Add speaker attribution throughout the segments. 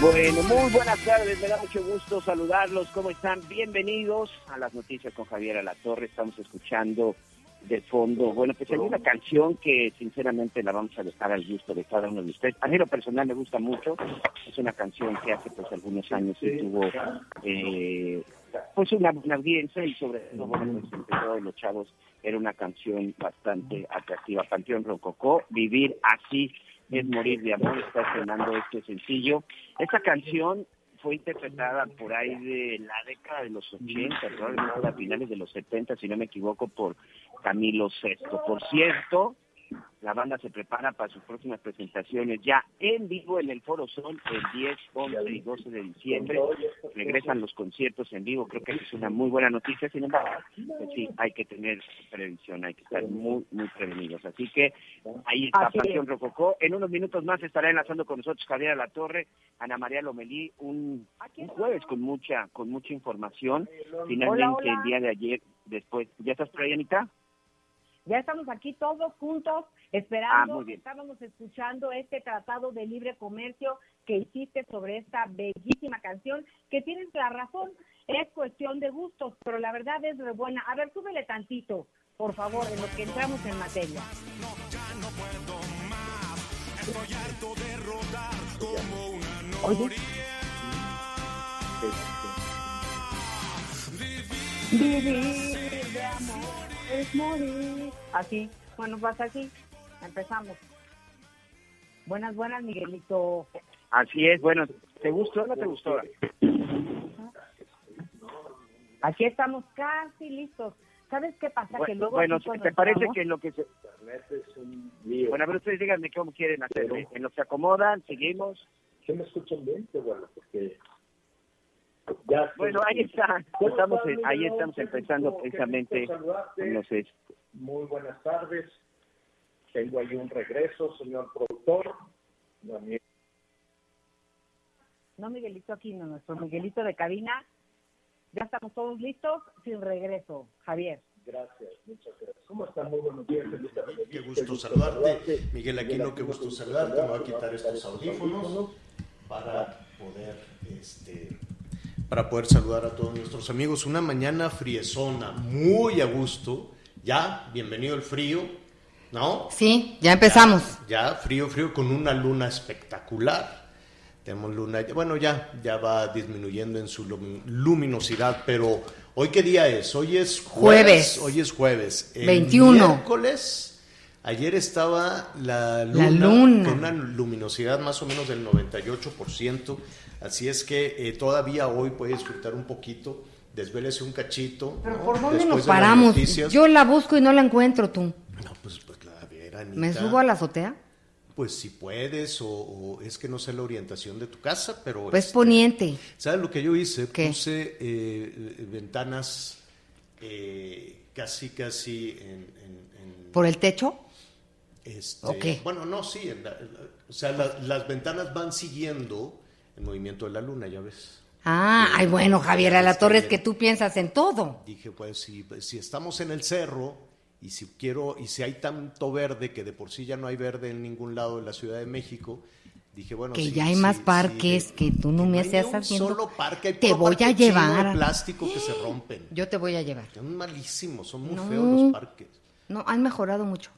Speaker 1: Bueno, muy buenas tardes, me da mucho gusto saludarlos. ¿Cómo están? Bienvenidos a las noticias con Javier Alatorre. Estamos escuchando de fondo. Bueno, pues hay una canción que sinceramente la vamos a dejar al gusto de cada uno de ustedes. A mí lo personal me gusta mucho. Es una canción que hace pues algunos años se tuvo eh, pues una, una audiencia y sobre todo, bueno, pues los chavos era una canción bastante atractiva. Panteón Rococó, Vivir así es morir de amor, está estrenando este sencillo. Esta canción fue interpretada por ahí de la década de los 80, probablemente a finales de los 70, si no me equivoco, por Camilo Sesto. Por cierto, la banda se prepara para sus próximas presentaciones ya en vivo en el Foro Sol el 10, 11 y 12 de diciembre. Regresan los conciertos en vivo, creo que es una muy buena noticia, sin embargo, pues sí, hay que tener previsión, hay que estar muy, muy prevenidos. Así que ahí está
Speaker 2: Así
Speaker 1: Pasión Rococó. En unos minutos más estará enlazando con nosotros Javier La Torre, Ana María Lomelí, un, un jueves con mucha, con mucha información. Finalmente
Speaker 2: Hola, hola.
Speaker 1: el día de ayer, después, ¿ya estás por ahí, Anita?
Speaker 2: Ya estamos aquí todos juntos
Speaker 1: Ah,
Speaker 2: esperando,
Speaker 1: bien.
Speaker 2: estábamos escuchando este tratado de libre comercio que hiciste sobre esta bellísima canción, que tienes la razón, es cuestión de gustos, pero la verdad es re buena. A ver, súbele tantito, por favor, en lo que entramos en materia. Oye. Vivir de amor es morir. Así, bueno, pues así, empezamos. Buenas, buenas, Miguelito.
Speaker 1: Así es, bueno, ¿te gustó o no te gustó?
Speaker 2: Aquí estamos casi listos. ¿Sabes qué pasa? que
Speaker 1: Bueno,
Speaker 2: luego
Speaker 1: bueno, ¿te parece que lo que se... Bueno, a ver, ustedes díganme cómo quieren hacerle. En lo que se acomodan, seguimos.
Speaker 3: ¿Sí me escuchan bien? Qué bueno, porque ya
Speaker 1: Bueno, ahí está.
Speaker 3: ¿Cómo
Speaker 1: Estamos, ahí estamos empezando precisamente
Speaker 3: saludarte.
Speaker 1: los es-
Speaker 3: Muy buenas tardes. Tengo ahí un regreso, señor productor. Daniel.
Speaker 2: No, Miguelito aquí, no, nuestro Miguelito de cabina. Ya estamos todos listos, sin regreso, Javier.
Speaker 3: Gracias, muchas gracias. ¿Cómo están? Muy buenos días. feliz tarde.
Speaker 4: Qué gusto saludarte. Miguel Aquino, qué gusto saludarte. Me voy a quitar estos audífonos para poder, este, para poder saludar a todos nuestros amigos. Una mañana friezona, muy a gusto. Ya, bienvenido el frío, ¿no?
Speaker 5: Sí, ya empezamos.
Speaker 4: Ya, frío, frío, con una luna espectacular. Tenemos luna, bueno, ya, ya va disminuyendo en su lum- luminosidad, pero ¿hoy qué día es? Hoy es
Speaker 5: Jueves.
Speaker 4: Hoy es jueves. El
Speaker 5: 21.
Speaker 4: miércoles, ayer estaba la luna,
Speaker 5: La luna.
Speaker 4: con una luminosidad más o menos del 98%, así es que eh, todavía hoy puede disfrutar un poquito, desvélese un cachito.
Speaker 5: Pero
Speaker 4: ¿no?
Speaker 5: ¿por dónde nos paramos? Yo la busco y no la encuentro tú.
Speaker 4: No, pues, pues la ver,
Speaker 5: ¿Me subo a la azotea?
Speaker 4: Pues si puedes, o, o es que no sé la orientación de tu casa, pero...
Speaker 5: Pues
Speaker 4: este,
Speaker 5: poniente.
Speaker 4: ¿Sabes lo que yo hice?
Speaker 5: ¿Qué?
Speaker 4: Puse eh, ventanas eh, casi, casi en... en- en,
Speaker 5: ¿Por el techo?
Speaker 4: Este,
Speaker 5: ¿O qué?
Speaker 4: Bueno, no, sí. la- la- o sea, la- las ventanas van siguiendo el movimiento de la luna, ya ves.
Speaker 5: Ah,
Speaker 4: Sí.
Speaker 5: ay, bueno, Javier, a la torre es que tú piensas en todo.
Speaker 4: Dije, pues si, si estamos en el cerro y si quiero y si hay tanto verde que de por sí ya no hay verde en ningún lado de la Ciudad de México, Dije, bueno,
Speaker 5: que
Speaker 4: sí,
Speaker 5: ya hay
Speaker 4: sí,
Speaker 5: más
Speaker 4: sí,
Speaker 5: parques
Speaker 4: de-
Speaker 5: que tú no
Speaker 4: que
Speaker 5: me
Speaker 4: ni un
Speaker 5: haciendo.
Speaker 4: solo parque, hay
Speaker 5: te voy
Speaker 4: parque
Speaker 5: a
Speaker 4: chino de
Speaker 5: llevar.
Speaker 4: plástico que se rompen.
Speaker 5: Yo te voy a llevar.
Speaker 4: Son malísimos, son muy
Speaker 5: No.
Speaker 4: feos los parques.
Speaker 5: No, han mejorado mucho.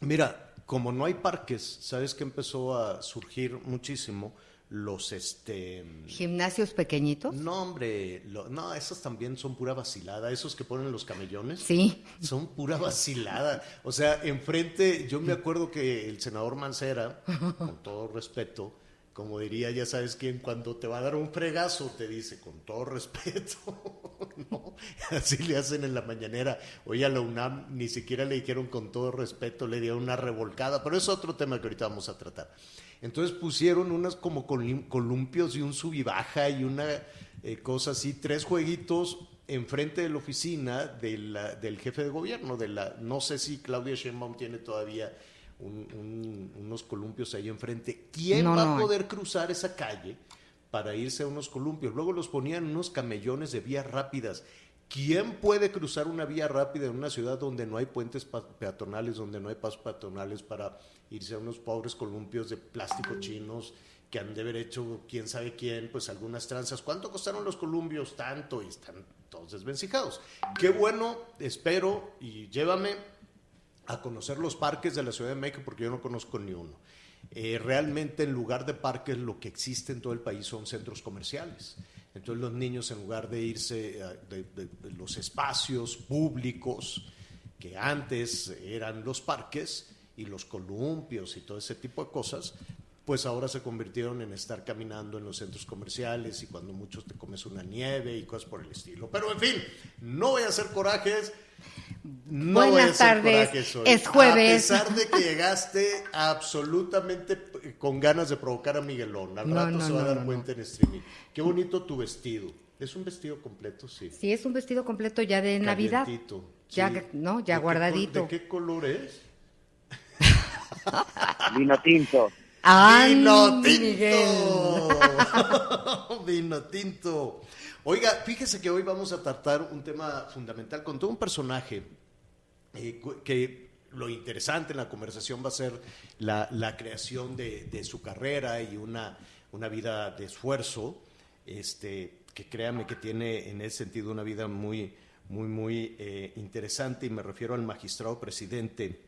Speaker 4: Mira, como no hay parques, ¿sabes que empezó a surgir muchísimo? Los, este...
Speaker 5: Gimnasios pequeñitos.
Speaker 4: No, hombre, lo- no, esos también son pura vacilada, esos que ponen los camellones.
Speaker 5: Sí.
Speaker 4: Son pura vacilada. O sea, enfrente, yo me acuerdo que el senador Mancera, con todo respeto, como diría, ya sabes quién, cuando te va a dar un fregazo, te dice, con todo respeto. ¿no? Así le hacen en la mañanera. Oye, a la UNAM ni siquiera le dijeron con todo respeto, le dieron una revolcada, pero es otro tema que ahorita vamos a tratar. Entonces pusieron unas como columpios y un sub y baja y una eh, cosa así, tres jueguitos enfrente de la oficina de la- del jefe de gobierno, de la, no sé si Claudia Sheinbaum tiene todavía un- un- unos columpios ahí enfrente. ¿Quién
Speaker 5: No,
Speaker 4: va
Speaker 5: no
Speaker 4: a poder cruzar esa calle para irse a unos columpios? Luego los ponían unos camellones de vías rápidas. ¿Quién puede cruzar una vía rápida en una ciudad donde no hay puentes peatonales, donde no hay pasos peatonales para irse a unos pobres columpios de plástico chinos que han de haber hecho quién sabe quién, pues algunas tranzas? ¿Cuánto costaron los columpios? Tanto, y están todos desvencijados. Qué bueno, espero y llévame a conocer los parques de la Ciudad de México porque yo no conozco ni uno. Eh, realmente en lugar de parques lo que existe en todo el país son centros comerciales. Entonces los niños en lugar de irse a- de, de- de los espacios públicos que antes eran los parques y los columpios y todo ese tipo de cosas, pues ahora se convirtieron en estar caminando en los centros comerciales y cuando muchos te comes una nieve y cosas por el estilo. Pero en fin, no voy a hacer corajes. No
Speaker 5: Buenas tardes, es jueves.
Speaker 4: A pesar de que llegaste absolutamente con ganas de provocar a Miguelón. Al
Speaker 5: No,
Speaker 4: rato
Speaker 5: no,
Speaker 4: se va
Speaker 5: no,
Speaker 4: a dar
Speaker 5: no,
Speaker 4: cuenta en streaming. Qué bonito tu vestido. ¿Es un vestido completo? Sí.
Speaker 5: Sí, es un vestido completo ya de Navidad.
Speaker 4: Calientito,
Speaker 5: Ya,
Speaker 4: sí.
Speaker 5: no,
Speaker 4: ¿De
Speaker 5: ya guardadito.
Speaker 4: ¿De qué color es?
Speaker 1: Vino tinto.
Speaker 5: ¡Ay,
Speaker 4: Vino tinto. Vino tinto. Oiga, fíjese que hoy vamos a tratar un tema fundamental con todo un personaje eh, que lo interesante en la conversación va a ser la, la creación de, de su carrera y una, una vida de esfuerzo, este, que créame que tiene en ese sentido una vida muy, muy, muy eh, interesante y me refiero al magistrado presidente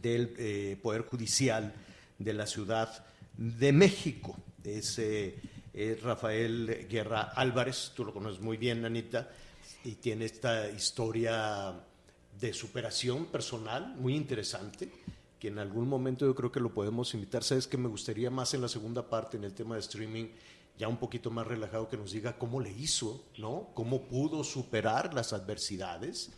Speaker 4: del eh, Poder Judicial de la Ciudad de México. Es, eh, es Rafael Guerra Álvarez, tú lo conoces muy bien, Anita, y tiene esta historia de superación personal muy interesante, que en algún momento yo creo que lo podemos invitar. Sabes que me gustaría más en la segunda parte, en el tema de streaming, ya un poquito más relajado, que nos diga cómo le hizo, ¿no? Cómo pudo superar las adversidades,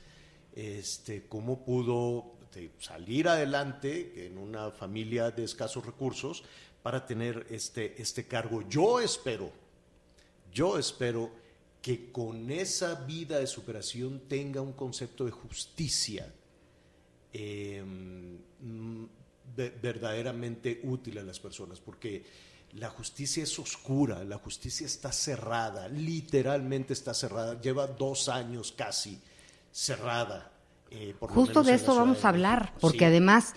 Speaker 4: este, cómo pudo salir adelante en una familia de escasos recursos para tener este, este cargo. Yo espero, yo espero que con esa vida de superación tenga un concepto de justicia eh, mm, ve- verdaderamente útil a las personas, porque la justicia es oscura, la justicia está cerrada, literalmente está cerrada, lleva dos años casi cerrada. eh, por
Speaker 5: Justo de
Speaker 4: Ciudad
Speaker 5: vamos a hablar, porque
Speaker 4: Sí.
Speaker 5: además,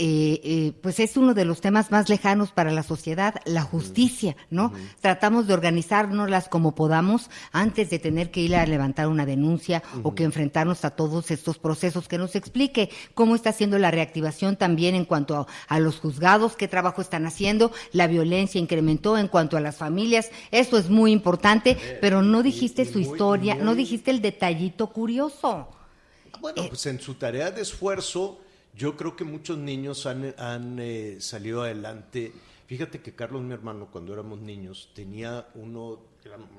Speaker 5: eh, eh, pues es uno de los temas más lejanos para la sociedad, la justicia, ¿no? Tratamos de organizárnoslas como podamos antes de tener que ir a levantar una denuncia o que enfrentarnos a todos estos procesos, que nos explique cómo está haciendo la reactivación también en cuanto a, a los juzgados, qué trabajo están haciendo, la violencia incrementó en cuanto a las familias, eso es muy importante, pero no dijiste
Speaker 4: y
Speaker 5: su
Speaker 4: muy-
Speaker 5: historia, no dijiste el detallito curioso.
Speaker 4: Bueno, pues en su tarea de esfuerzo, yo creo que muchos niños han, han, eh, salido adelante. Fíjate que Carlos, mi hermano, cuando éramos niños, tenía uno,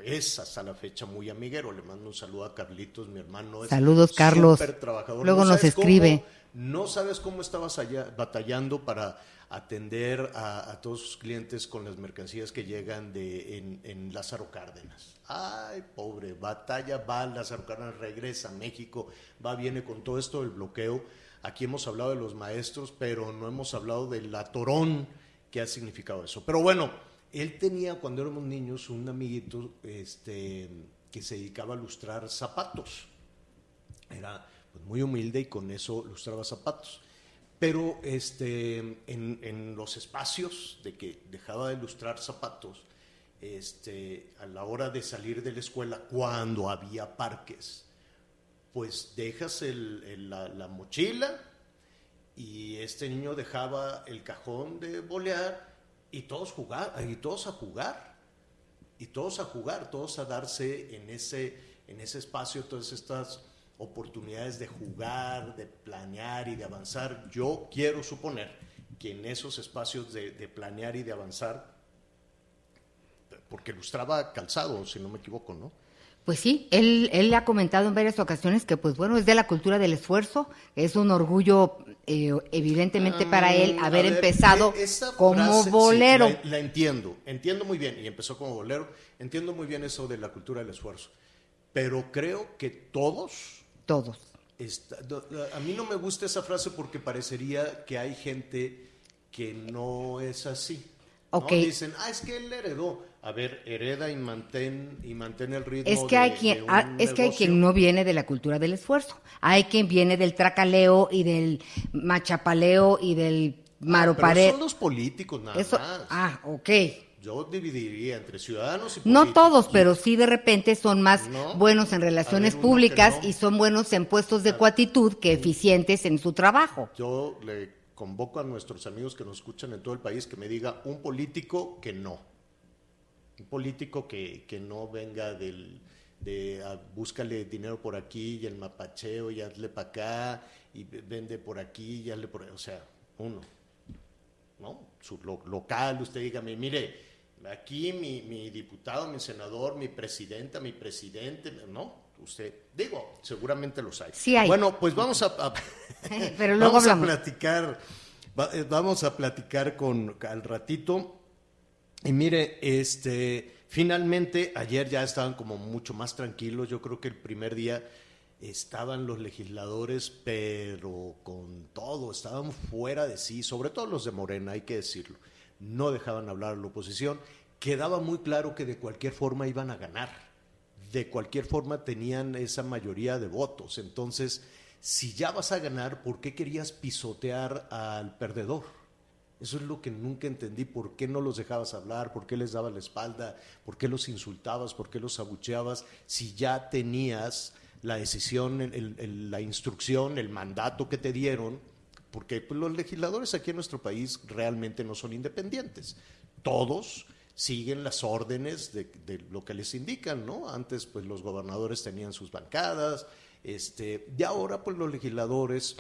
Speaker 4: es hasta la fecha muy amiguero. Le mando un saludo a Carlitos, mi hermano. Es
Speaker 5: Saludos, Carlos.
Speaker 4: trabajador.
Speaker 5: Luego nos
Speaker 4: sabes cómo-
Speaker 5: escribe.
Speaker 4: no sabes cómo estabas allá batallando para atender a, a todos sus clientes con las mercancías que llegan de en, en Lázaro Cárdenas. Ay, pobre, batalla va Lázaro Cárdenas, regresa a México, va, viene con todo esto del bloqueo. Aquí hemos hablado de los maestros, pero no hemos hablado del atorón que ha significado eso. Pero bueno, él tenía cuando éramos niños un amiguito este, que se dedicaba a lustrar zapatos era pues, muy humilde y con eso lustraba zapatos. Pero este, en, los espacios de que dejaba de ilustrar zapatos, este, a la hora de salir de la escuela, cuando había parques, pues dejas la, la mochila y este niño dejaba el cajón de bolear y todos jugar, y todos a jugar, y todos a jugar, todos a darse en ese, en ese espacio todas estas oportunidades de jugar, de planear y de avanzar. Yo quiero suponer que en esos espacios de, de planear y de avanzar, porque ilustraba calzado, si no me equivoco, ¿no?
Speaker 5: Pues sí, él, él ha comentado en varias ocasiones que, pues bueno, es de la cultura del esfuerzo, es un orgullo eh, evidentemente para él
Speaker 4: Mm, a
Speaker 5: haber
Speaker 4: ver,
Speaker 5: empezado
Speaker 4: e-
Speaker 5: como
Speaker 4: frase, sí,
Speaker 5: bolero.
Speaker 4: la, la entiendo, entiendo muy bien, y empezó como bolero, entiendo muy bien eso de la cultura del esfuerzo, pero creo que todos,
Speaker 5: Todos.
Speaker 4: está- a mí no me gusta esa frase porque parecería que hay gente que no es así. ¿no?
Speaker 5: Ok.
Speaker 4: Dicen, ah, es que él heredó. A ver, hereda y mantén, y mantén el ritmo.
Speaker 5: Es que hay
Speaker 4: de-
Speaker 5: quien,
Speaker 4: de
Speaker 5: ah, es que hay quien no viene de la cultura del esfuerzo. Hay quien viene del tracaleo y del machapaleo y del
Speaker 4: Ah, Pero son los políticos nada
Speaker 5: Eso,
Speaker 4: más.
Speaker 5: ah, ok.
Speaker 4: Yo dividiría entre ciudadanos y
Speaker 5: No
Speaker 4: políticos.
Speaker 5: todos, pero sí de repente son más
Speaker 4: No.
Speaker 5: buenos en relaciones
Speaker 4: ver,
Speaker 5: públicas
Speaker 4: no.
Speaker 5: y son buenos en puestos de cuatitud que eficientes en su trabajo.
Speaker 4: Yo le convoco a nuestros amigos que nos escuchan en todo el país que me diga un político que no. Un político que, que no venga del de ah, búscale dinero por aquí y el mapacheo y hazle para acá y vende por aquí y hazle por o sea, uno. ¿No? Su lo- local, usted dígame, mire, aquí mi, mi diputado, mi senador, mi presidenta, mi presidente, ¿no? Usted, digo, seguramente los hay.
Speaker 5: Sí hay.
Speaker 4: Bueno, pues vamos a, a-
Speaker 5: Pero luego
Speaker 4: vamos
Speaker 5: hablamos.
Speaker 4: a platicar, eh, vamos a platicar con al ratito. Y mire, este, finalmente ayer ya estaban como mucho más tranquilos. Yo creo que el primer día estaban los legisladores, pero con todo, estaban fuera de sí, sobre todo los de Morena, hay que decirlo. No dejaban hablar a la oposición. Quedaba muy claro que de cualquier forma iban a ganar de cualquier forma tenían esa mayoría de votos. Entonces, si ya vas a ganar, ¿por qué querías pisotear al perdedor? Eso es lo que nunca entendí. ¿Por qué no los dejabas hablar? ¿Por qué les dabas la espalda? ¿Por qué los insultabas? ¿Por qué los abucheabas? Si ya tenías la decisión, la instrucción, el mandato que te dieron, porque pues, los legisladores aquí en nuestro país realmente no son independientes. Todos siguen las órdenes de, de lo que les indican, ¿no? Antes, pues los gobernadores tenían sus bancadas, este, y ahora, pues los legisladores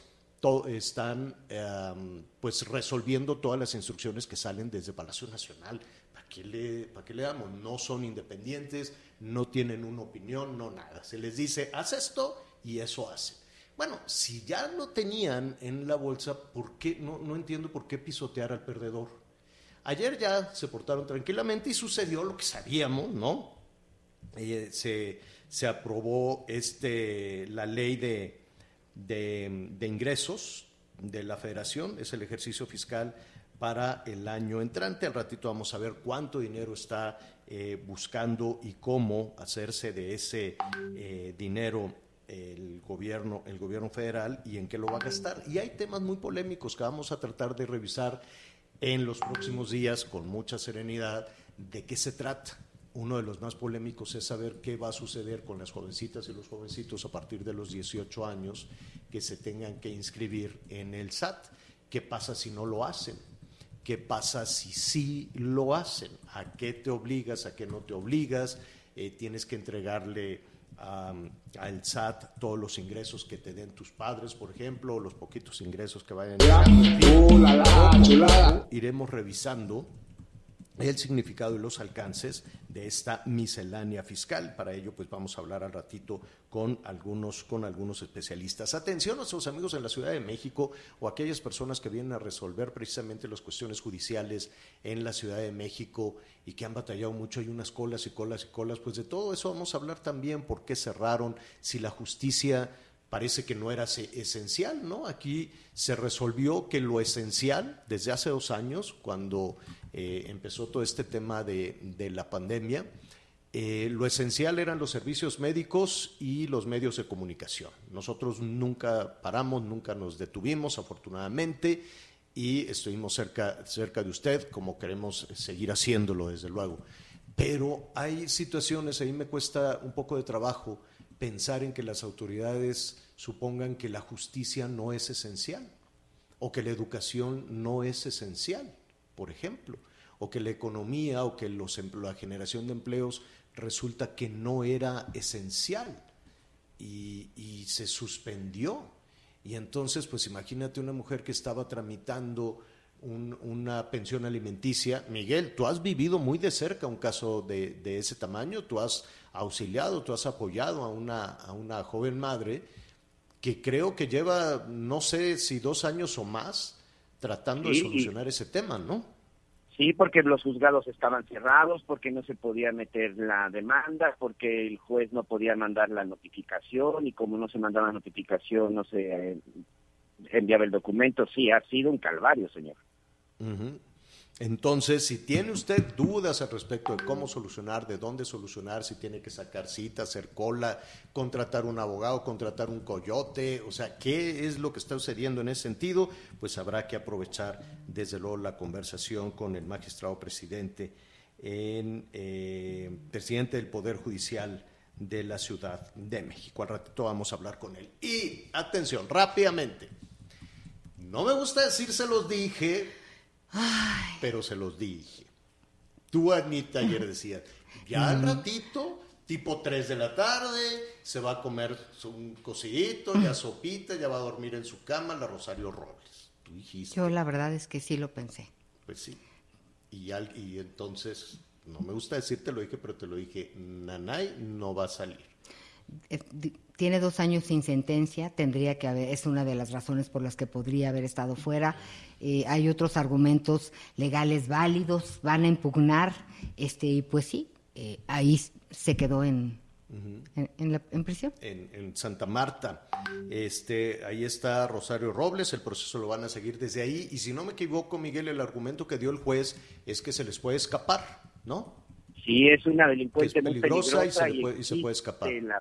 Speaker 4: están, em, pues resolviendo todas las instrucciones que salen desde Palacio Nacional. ¿Para qué le, para qué le damos? No son independientes, no tienen una opinión, no nada. Se les dice, haz esto y eso hacen. Bueno, si ya lo tenían en la bolsa, ¿por qué? No, no entiendo por qué pisotear al perdedor. Ayer ya se portaron tranquilamente y sucedió lo que sabíamos, ¿no? Eh, se, se aprobó este, la ley de, de, ingresos de la federación, es el ejercicio fiscal para el año entrante. Al ratito vamos a ver cuánto dinero está eh, buscando y cómo hacerse de ese eh, dinero el gobierno, el gobierno federal y en qué lo va a gastar. Y hay temas muy polémicos que vamos a tratar de revisar en los próximos días con mucha serenidad de qué se trata. Uno de los más polémicos es saber qué va a suceder con las jovencitas y los jovencitos a partir de los 18 años que se tengan que inscribir en el SAT. ¿Qué pasa si no lo hacen? ¿Qué pasa si sí lo hacen? ¿A qué te obligas? ¿A qué no te obligas? Eh, tienes que entregarle am, al SAT todos los ingresos que te den tus padres, por ejemplo, o los poquitos ingresos que vayan a Iremos revisando el significado y los alcances de esta miscelánea fiscal. Para ello, pues vamos a hablar al ratito con algunos, con algunos especialistas. Atención a nuestros amigos en la Ciudad de México o aquellas personas que vienen a resolver precisamente las cuestiones judiciales en la Ciudad de México y que han batallado mucho. Hay unas colas y colas y colas. Pues de todo eso vamos a hablar también, por qué cerraron, si la justicia parece que no era se- esencial, ¿no? Aquí se resolvió que lo esencial, desde hace dos años, cuando eh, empezó todo este tema de, de la pandemia, Eh, lo esencial eran los servicios médicos y los medios de comunicación. Nosotros nunca paramos, nunca nos detuvimos, afortunadamente, y estuvimos cerca, cerca de usted, como queremos seguir haciéndolo, desde luego. Pero hay situaciones, ahí me cuesta un poco de trabajo pensar en que las autoridades supongan que la justicia no es esencial o que la educación no es esencial, por ejemplo, o que la economía o que los, la generación de empleos resulta que no era esencial y, se suspendió. Y entonces, pues imagínate una mujer que estaba tramitando una pensión alimenticia. Miguel, tú has vivido muy de cerca un caso de, de, ese tamaño, tú has auxiliado, tú has apoyado a una, a una joven madre que creo que lleva, no sé si dos años o más, tratando
Speaker 1: Sí,
Speaker 4: de solucionar ese tema, ¿no?
Speaker 1: Sí, porque los juzgados estaban cerrados, porque no se podía meter la demanda, porque el juez no podía mandar la notificación y como no se mandaba la notificación no se eh, enviaba el documento. Sí, ha sido un calvario, señor.
Speaker 4: Ujú. Entonces, si tiene usted dudas al respecto de cómo solucionar, de dónde solucionar, si tiene que sacar cita, hacer cola, contratar un abogado, contratar un coyote, o sea, qué es lo que está sucediendo en ese sentido, pues habrá que aprovechar desde luego la conversación con el magistrado presidente, en, eh, presidente del Poder Judicial de la Ciudad de México. Al ratito vamos a hablar con él. Y atención, rápidamente. No me gusta decir se los dije, pero se los dije. Tú, Anita, ayer decías, ya al ratito, tipo 3 de la tarde, se va a comer un cocidito, ya sopita, ya va a dormir en su cama la Rosario Robles. Tú dijiste,
Speaker 5: Yo la verdad es que sí lo pensé.
Speaker 4: pues sí. Y, al- y entonces, no me gusta decirte lo dije, pero te lo dije, Nanay no va a salir.
Speaker 5: Eh, Tiene dos años sin sentencia, tendría que haber, es una de las razones por las que podría haber estado fuera. Eh, hay otros argumentos legales válidos, van a impugnar, este, y pues sí, eh, ahí se quedó en, en, en la, en prisión.
Speaker 4: en, en Santa Marta. Este, ahí está Rosario Robles, el proceso lo van a seguir desde ahí. Y si no me equivoco, Miguel, el argumento que dio el juez es que se les puede escapar, ¿no?
Speaker 1: Sí, es una delincuente
Speaker 4: es
Speaker 1: muy
Speaker 4: peligrosa y se
Speaker 1: peligrosa
Speaker 4: puede- y se puede escapar.
Speaker 1: La,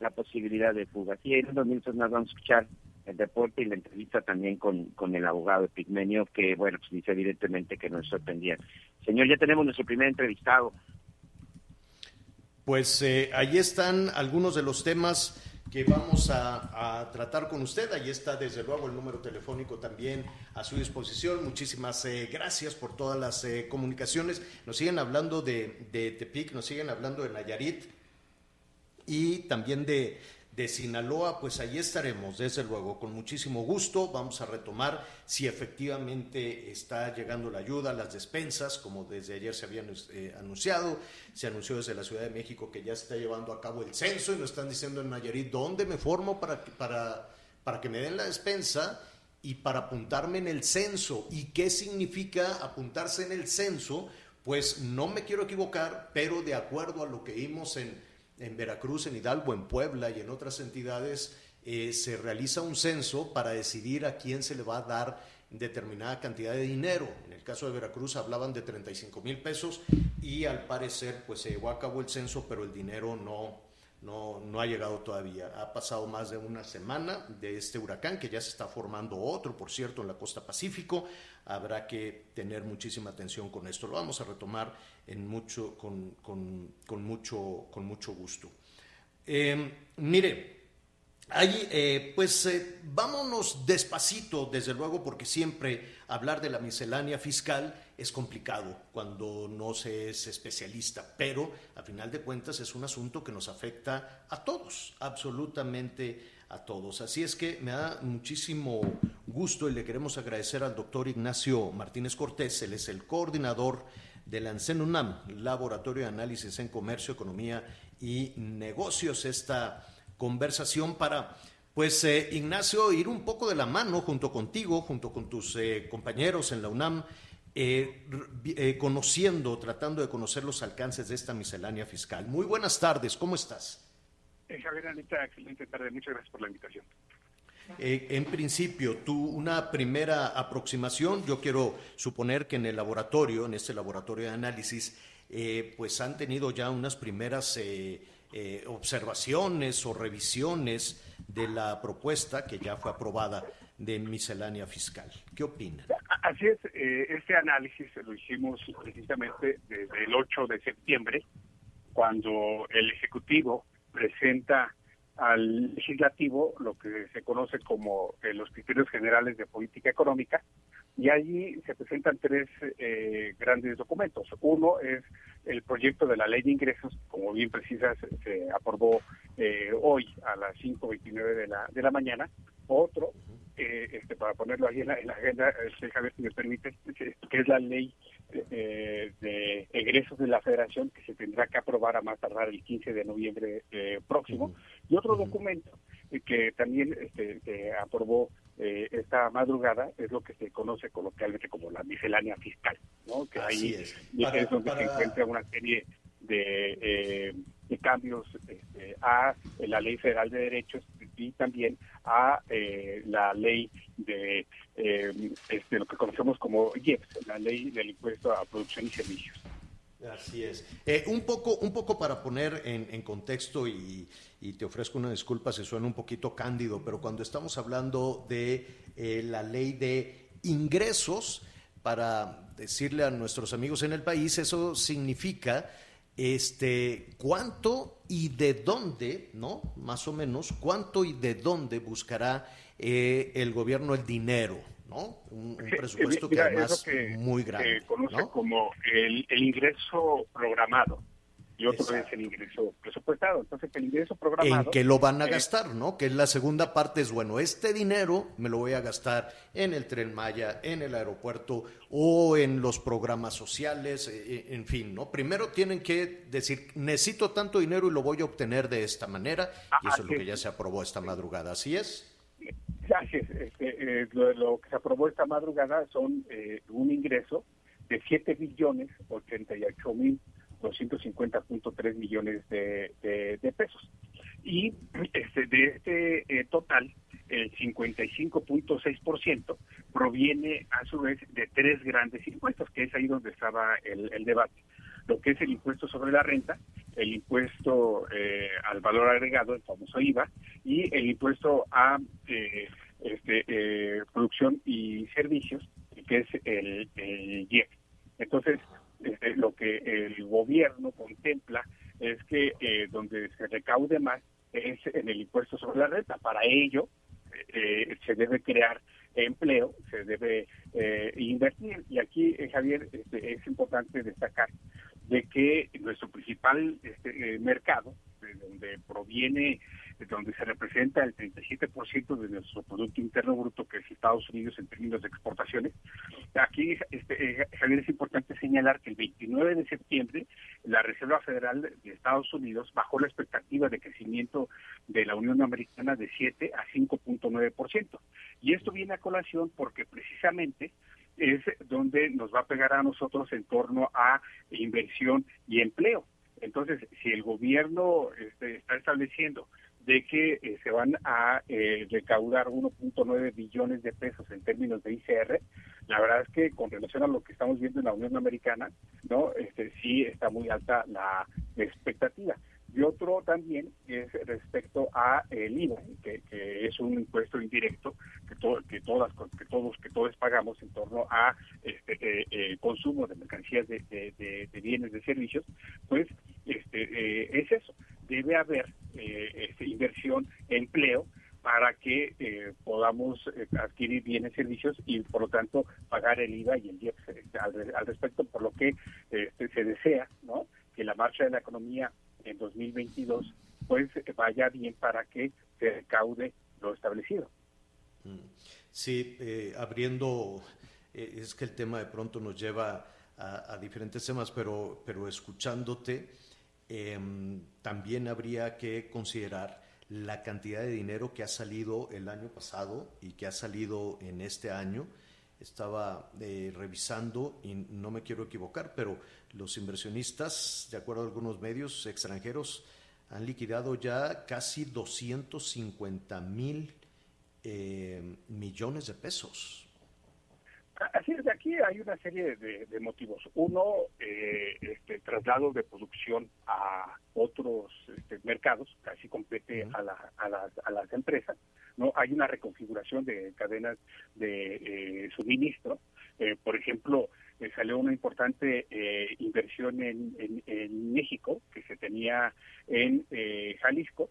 Speaker 1: la posibilidad de fuga. Sí, en unos minutos más vamos a escuchar el deporte y la entrevista también con, con el abogado Pigmenio, que, bueno, pues dice evidentemente que nos sorprendía. Señor, ya tenemos nuestro primer entrevistado.
Speaker 4: Pues eh, ahí están algunos de los temas que vamos a, tratar con usted. Ahí está desde luego el número telefónico también a su disposición. Muchísimas eh, gracias por todas las eh, comunicaciones. Nos siguen hablando de, de Tepic, nos siguen hablando de Nayarit y también de, de Sinaloa, pues ahí estaremos, desde luego, con muchísimo gusto. Vamos a retomar si efectivamente está llegando la ayuda, las despensas, como desde ayer se habían eh, anunciado. Se anunció desde la Ciudad de México que ya se está llevando a cabo el censo y nos están diciendo en Nayarit dónde me formo para, que- para, para que me den la despensa y para apuntarme en el censo. ¿Y qué significa apuntarse en el censo? Pues no me quiero equivocar, pero de acuerdo a lo que vimos en, en Veracruz, en Hidalgo, en Puebla y en otras entidades, eh, se realiza un censo para decidir a quién se le va a dar determinada cantidad de dinero. En el caso de Veracruz hablaban de 35 mil pesos y al parecer pues se llevó a cabo el censo, pero el dinero no, no, no ha llegado todavía. Ha pasado más de una semana de este huracán, que ya se está formando otro, por cierto, en la costa Pacífico. Habrá que tener muchísima atención con esto. Lo vamos a retomar en mucho, con, con- con mucho, con mucho gusto. Eh, mire, Ahí, eh, pues eh, vámonos despacito, desde luego, porque siempre hablar de la miscelánea fiscal es complicado cuando no se es especialista, pero a final de cuentas es un asunto que nos afecta a todos, absolutamente a todos. Así es que me da muchísimo gusto y le queremos agradecer al doctor Ignacio Martínez Cortés, él es el coordinador de la UNAM, Laboratorio de Análisis en Comercio, Economía y Negocios, esta conversación para, pues, eh, Ignacio, ir un poco de la mano junto contigo, junto con tus eh, compañeros en la UNAM, eh, eh, conociendo, tratando de conocer los alcances de esta miscelánea fiscal. Muy buenas tardes, ¿cómo estás?
Speaker 6: Eh, Javier Anita, excelente tarde. Muchas gracias por la invitación.
Speaker 4: Eh, en principio, tú una primera aproximación, yo quiero suponer que en el laboratorio, en este laboratorio de análisis, eh, pues han tenido ya unas primeras observaciones o revisiones de la propuesta que ya fue aprobada de miscelánea fiscal. ¿Qué opinan?
Speaker 6: Así es, este análisis lo hicimos precisamente desde el 8 de septiembre, cuando el Ejecutivo presenta al legislativo lo que se conoce como eh, los criterios generales de política económica y allí se presentan tres eh, grandes documentos. Uno es el proyecto de la ley de ingresos, como bien precisa se, aprobó eh, hoy a las 5.29 de la, de la mañana. Otro, este, para ponerlo ahí en la, agenda, este, Javier, si me permite, que es la ley eh, de egresos de la federación que se tendrá que aprobar a más tardar el 15 de noviembre eh, próximo. Y otro documento que también este, se aprobó eh, esta madrugada es lo que se conoce coloquialmente como la miscelánea fiscal, ¿no? que ahí es, donde se encuentra una serie de, de cambios este, a la ley federal de derechos y también a la ley de eh, este, lo que conocemos como IEPS, la ley del impuesto a producción y servicios.
Speaker 4: Así es. Eh, un, poco, un poco para poner en, contexto y, te ofrezco una disculpa si suena un poquito cándido, pero cuando estamos hablando de eh, la ley de ingresos, para decirle a nuestros amigos en el país, eso significa este, cuánto y de dónde, ¿no? Más o menos, cuánto y de dónde buscará eh, el gobierno el dinero, ¿no? Un, presupuesto que además es muy grande.
Speaker 6: Se conoce como el, ingreso programado y otro es el ingreso presupuestado. Entonces, el ingreso programado...
Speaker 4: En que lo van a gastar, ¿no? Que es la segunda parte es, bueno, este dinero me lo voy a gastar en el Tren Maya, en el aeropuerto o en los programas sociales, eh, eh, en fin, ¿no? Primero tienen que decir, necesito tanto dinero y lo voy a obtener de esta manera, y eso es lo que ya se aprobó esta madrugada, ¿así es?
Speaker 6: Gracias. Este, eh, lo, que se aprobó esta madrugada son eh, un ingreso de 7 billones 88 mil 250.3 millones de, de, pesos. Y este, de este eh, total, el 55.6% proviene a su vez de tres grandes impuestos, que es ahí donde estaba el, el debate. Lo que es el impuesto sobre la renta, el impuesto eh, al valor agregado, el famoso IVA, y el impuesto a eh, este, eh, producción y servicios, que es el, el IEC. Entonces, este, lo que el gobierno contempla es que donde se recaude más es en el impuesto sobre la renta. Para ello, se debe crear empleo, se debe invertir. Y aquí, Javier, este, es importante destacar de que nuestro principal este, eh, mercado, de donde proviene, donde se representa el 37% de nuestro Producto Interno Bruto, que es Estados Unidos en términos de exportaciones, aquí, este, eh, Javier, es importante señalar que el 29 de septiembre la Reserva Federal de Estados Unidos bajó la expectativa de crecimiento de la Unión Americana de 7 a 5.9%. Y esto viene a colación porque precisamente es donde nos va a pegar a nosotros en torno a inversión y empleo. Entonces, si el gobierno este, está estableciendo de que eh, se van a eh, recaudar 1.9 billones de pesos en términos de ICR, la verdad es que con relación a lo que estamos viendo en la Unión Americana, no, este, sí está muy alta la expectativa. Y otro también es respecto a el IVA, que, es un impuesto indirecto que, que todas que todos que todos pagamos en torno a este eh, eh, consumo de mercancías de, de, bienes de servicios, pues este eh, es eso. Debe haber este, inversión, empleo para que podamos adquirir bienes servicios y por lo tanto pagar el IVA y el IEPS al, al, respecto, por lo que este, se desea, ¿no? Que la marcha de la economía en 2022 pues vaya bien para que se recaude lo establecido.
Speaker 4: Mm. Sí, eh, abriendo, eh, es que el tema de pronto nos lleva a, diferentes temas, pero, pero escuchándote, em, también habría que considerar la cantidad de dinero que ha salido el año pasado y que ha salido en este año. Estaba eh, revisando y no me quiero equivocar, pero los inversionistas, de acuerdo a algunos medios extranjeros, han liquidado ya casi 250 mil eh, millones de pesos.
Speaker 6: Así es, aquí hay una serie de, motivos. Uno, eh, este, traslado de producción a otros este, mercados, casi compete a, a, las, a las empresas. no Hay una reconfiguración de cadenas de eh, suministro. Eh, por ejemplo, salió una importante inversión en, en, México que se tenía en Jalisco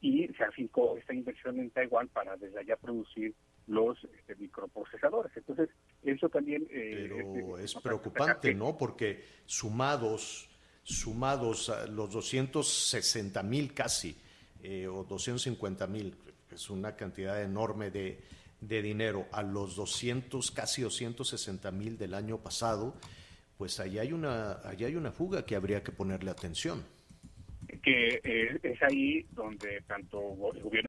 Speaker 6: y se afincó esta inversión en Taiwán para desde allá producir los este, microprocesadores. Entonces, eso también...
Speaker 4: Eh, Pero es, preocupante, ¿no? Porque sumados, sumados a los 260 mil casi, eh, o 250 mil, es una cantidad enorme de, de dinero, a los 200, casi 260 mil del año pasado, pues allá hay, una, allá hay una fuga que habría que ponerle atención.
Speaker 6: Que eh, es ahí donde tanto el gobierno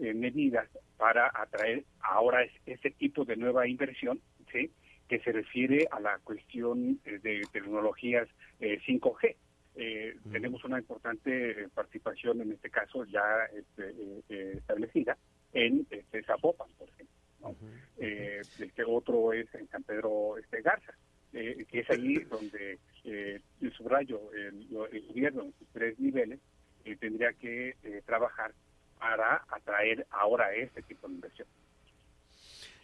Speaker 6: eh, medidas para atraer ahora ese tipo de nueva inversión, ¿sí? que se refiere a la cuestión eh, de tecnologías 5G. Eh, tenemos una importante participación en este caso ya este, establecida en este, Zapopan, por ejemplo. este otro es en San Pedro este, Garza, que es allí donde el subrayo el, el, gobierno en sus tres niveles tendría que trabajar para atraer ahora este tipo de inversión.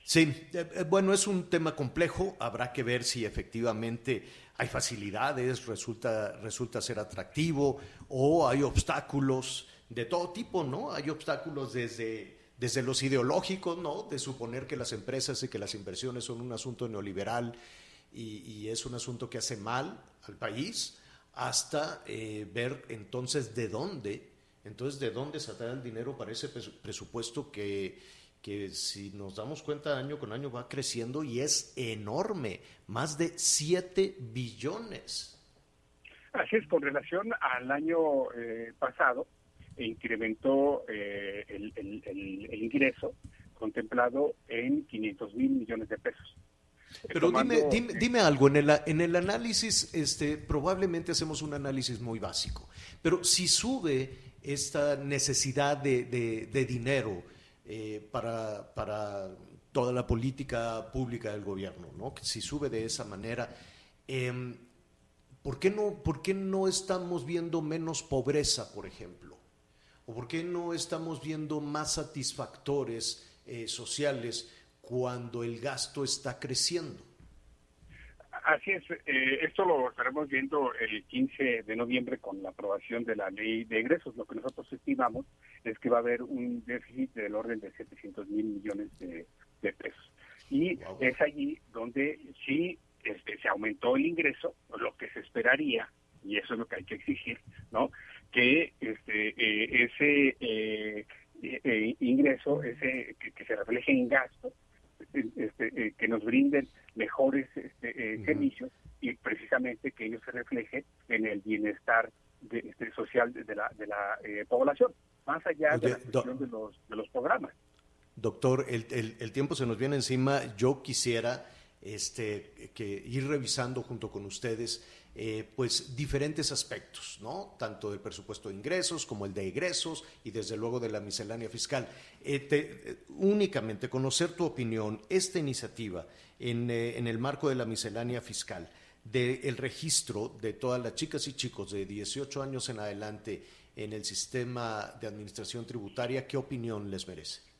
Speaker 4: Sí, eh, eh, bueno, es un tema complejo, habrá que ver si efectivamente hay facilidades, resulta, resulta ser atractivo o hay obstáculos de todo tipo, ¿no? Hay obstáculos desde, desde los ideológicos, ¿no? De suponer que las empresas y que las inversiones son un asunto neoliberal y, es un asunto que hace mal al país, hasta eh, ver entonces de dónde entonces, ¿de dónde sacar el dinero para ese presupuesto que, que si nos damos cuenta año con año va creciendo y es enorme, más de 7 billones?
Speaker 6: Así es, con relación al año eh, pasado, incrementó eh, el, el, ingreso contemplado en 500 mil millones de pesos.
Speaker 4: Pero dime, dime, dime, algo, en el, en el análisis, este, probablemente hacemos un análisis muy básico, pero si sube esta necesidad de, de, dinero eh, para, para, toda la política pública del gobierno, ¿no? si sube de esa manera, eh, ¿por, qué no, ¿por qué no estamos viendo menos pobreza, por ejemplo? ¿O por qué no estamos viendo más satisfactores eh, sociales cuando el gasto está creciendo?
Speaker 6: Así es, eh, esto lo estaremos viendo el 15 de noviembre con la aprobación de la ley de egresos. Lo que nosotros estimamos es que va a haber un déficit del orden de 700 mil millones de, pesos. Y es allí donde sí este, se aumentó el ingreso, lo que se esperaría, y eso es lo que hay que exigir, ¿no? Que este, eh, ese eh, ingreso, ese que, se refleje en gasto, este, que nos brinden mejores este, eh, servicios y precisamente que ello se refleje en el bienestar este, social de la, de la eh, población, más allá de la de los, de los programas.
Speaker 4: Doctor, el, el, el, tiempo se nos viene encima. Yo quisiera este, que ir revisando junto con ustedes eh, pues diferentes aspectos, ¿no? Tanto del presupuesto de ingresos como el de egresos y desde luego de la miscelánea fiscal. Eh, eh, únicamente conocer tu opinión, esta iniciativa en, en el marco de la miscelánea fiscal, del registro de todas las chicas y chicos de 18 años en adelante en el sistema de administración tributaria, ¿qué opinión les merece?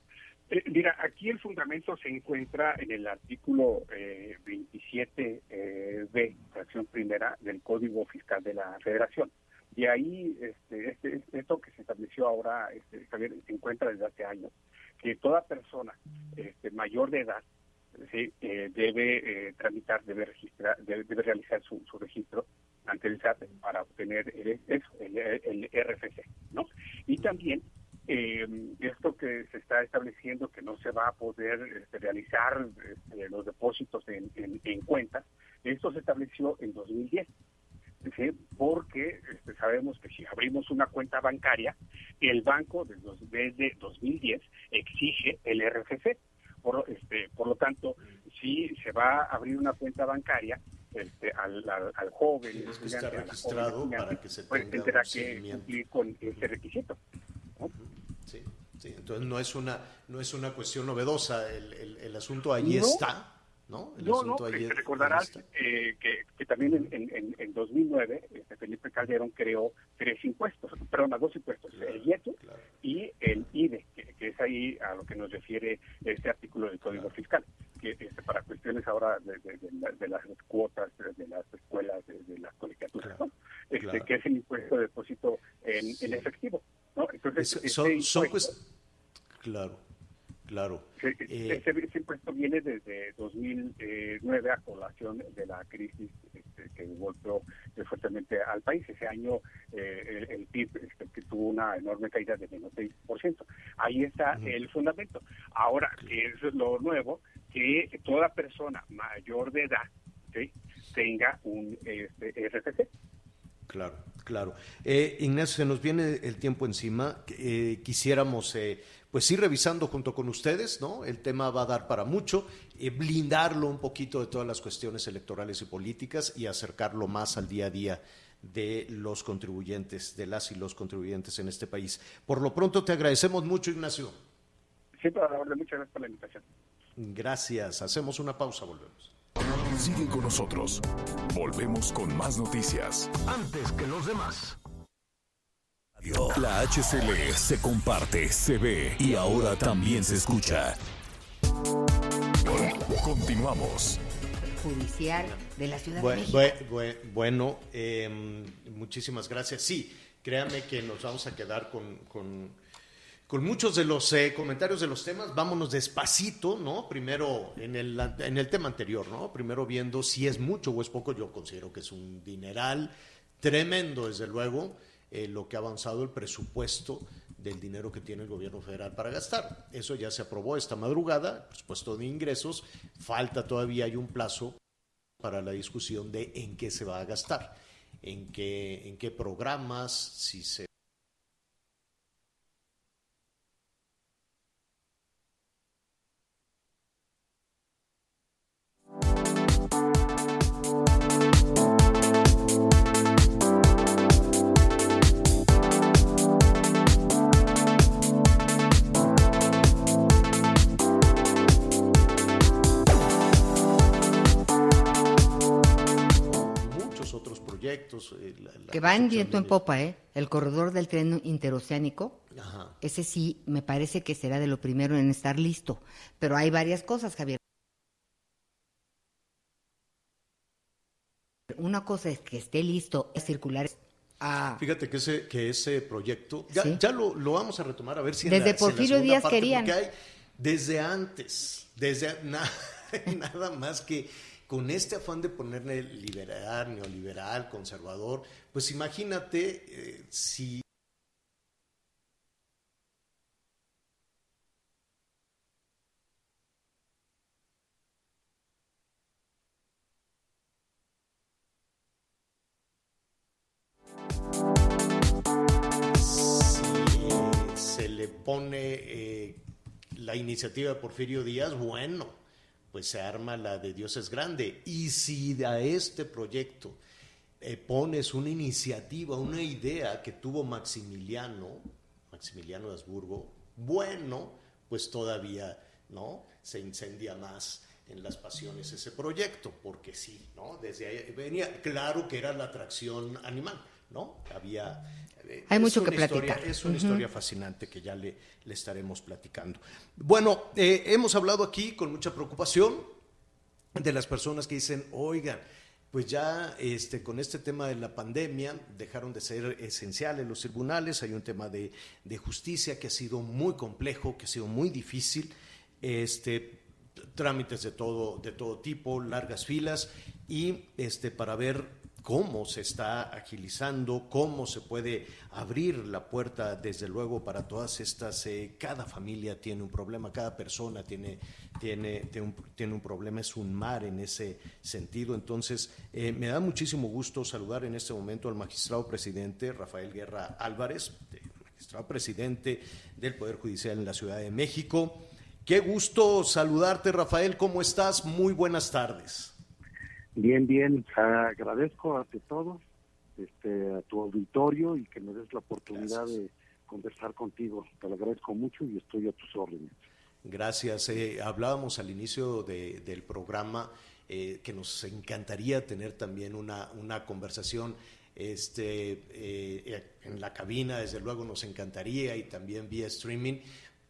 Speaker 6: Eh, mira, aquí el fundamento se encuentra en el artículo eh, 27b, eh, fracción primera del Código Fiscal de la Federación. Y ahí, este, este, esto que se estableció ahora, este, se encuentra desde hace años, que toda persona este, mayor de edad eh, debe tramitar, debe registrar, debe, realizar su, registro ante el SAT para obtener el, eso, el, el RFC, ¿no? Y también eh, esto que se está estableciendo que no se va a poder este, realizar este, los depósitos en, en, cuentas, esto se estableció en 2010. ¿sí? Porque este, sabemos que si abrimos una cuenta bancaria, el banco desde, 2010 exige el RFC. Por, este, por lo tanto, si se va a abrir una cuenta bancaria, este, al, al, joven,
Speaker 4: está registrado para que se
Speaker 6: pues tendrá que cumplir con ese requisito.
Speaker 4: Sí, entonces no es una, no es una cuestión novedosa, el, el, el asunto allí está. ¿no?
Speaker 6: no, no, te recordarás eh, que, que, también en, en, en 2009 este, Felipe Calderón creó tres impuestos, perdón, dos impuestos, el IETU y el IDE, que, es ahí a lo que nos refiere este artículo del Código Fiscal, que este, para cuestiones ahora de, de, las cuotas, de, las escuelas, de, las colegiaturas, este, que es el impuesto de depósito en, en efectivo. ¿no? Entonces,
Speaker 4: son, son Claro, claro.
Speaker 6: Eh, ese, impuesto viene desde 2009 a colación de la crisis este, que golpeó fuertemente al país. Ese año eh, el, PIB este, que tuvo una enorme caída de menos 6%. Ahí está el fundamento. Ahora, eso es lo nuevo, que toda persona mayor de edad tenga un este, RFC.
Speaker 4: Claro, claro. Eh, Ignacio, se nos viene el tiempo encima. Eh, quisiéramos, eh, pues ir revisando junto con ustedes, ¿no? El tema va a dar para mucho, eh, blindarlo un poquito de todas las cuestiones electorales y políticas y acercarlo más al día a día de los contribuyentes, de las y los contribuyentes en este país. Por lo pronto te agradecemos mucho, Ignacio.
Speaker 6: Sí, para muchas gracias por la invitación.
Speaker 4: Gracias. Hacemos una pausa, volvemos.
Speaker 7: Sigue con nosotros. Volvemos con más noticias.
Speaker 8: Antes que los demás.
Speaker 7: La HCL se comparte, se ve y ahora también se escucha. Continuamos.
Speaker 5: Judicial de la Ciudad
Speaker 4: bueno,
Speaker 5: de México.
Speaker 4: Bueno, em, muchísimas gracias. Sí, créame que nos vamos a quedar con con muchos de los eh, comentarios de los temas. Vámonos despacito, ¿no? Primero en el, en el tema anterior, ¿no? Primero viendo si es mucho o es poco. Yo considero que es un dineral tremendo, desde luego, eh, lo que ha avanzado el presupuesto del dinero que tiene el gobierno federal para gastar. Eso ya se aprobó esta madrugada, presupuesto de ingresos. Falta todavía, hay un plazo para la discusión de en qué se va a gastar, en qué, en qué programas, si se
Speaker 5: va en viento en popa, ¿eh? El corredor del tren interoceánico. Ese sí, me parece que será de lo primero en estar listo. Pero hay varias cosas, Javier. Una cosa es que esté listo, es circular.
Speaker 4: Ah. Fíjate que ese, que ese proyecto, ya, ya lo, lo, vamos a retomar a ver si
Speaker 5: Desde Porfirio Díaz querían.
Speaker 4: desde antes, desde nada más que con este afán de ponerle liberal, neoliberal, conservador, pues imagínate eh, si pone eh, la iniciativa de Porfirio Díaz, bueno, pues se arma la de Dios es grande. Y si a este proyecto eh, pones una iniciativa, una idea que tuvo Maximiliano, Maximiliano de Habsburgo, bueno, pues todavía, ¿no? Se incendia más en las pasiones ese proyecto, porque sí, ¿no? Desde ahí venía, claro que era la atracción animal, ¿no? Había
Speaker 5: hay mucho que platicar.
Speaker 4: es una historia fascinante que ya le, le estaremos platicando. Bueno, eh, hemos hablado aquí con mucha preocupación de las personas que dicen, oigan, pues ya este, con este tema de la pandemia dejaron de ser esenciales los tribunales, hay un tema de, de justicia que ha sido muy complejo, que ha sido muy difícil, este, trámites de todo, de todo tipo, largas filas, y este, para ver cómo se está agilizando, cómo se puede abrir la puerta, desde luego, para todas estas. Eh, cada familia tiene un problema, cada persona tiene, tiene, tiene, un, tiene un problema, es un mar en ese sentido. Entonces, eh, me da muchísimo gusto saludar en este momento al magistrado presidente Rafael Guerra Álvarez, magistrado presidente del Poder Judicial en la Ciudad de México. Qué gusto saludarte, Rafael. ¿Cómo estás? Muy buenas tardes.
Speaker 9: Bien, bien, agradezco ante todo este, a tu auditorio y que me des la oportunidad de conversar contigo. Te lo agradezco mucho y estoy a tus órdenes.
Speaker 4: Gracias. Eh, hablábamos al inicio de, del programa eh, que nos encantaría tener también una, una conversación este, eh, en la cabina, desde luego nos encantaría y también vía streaming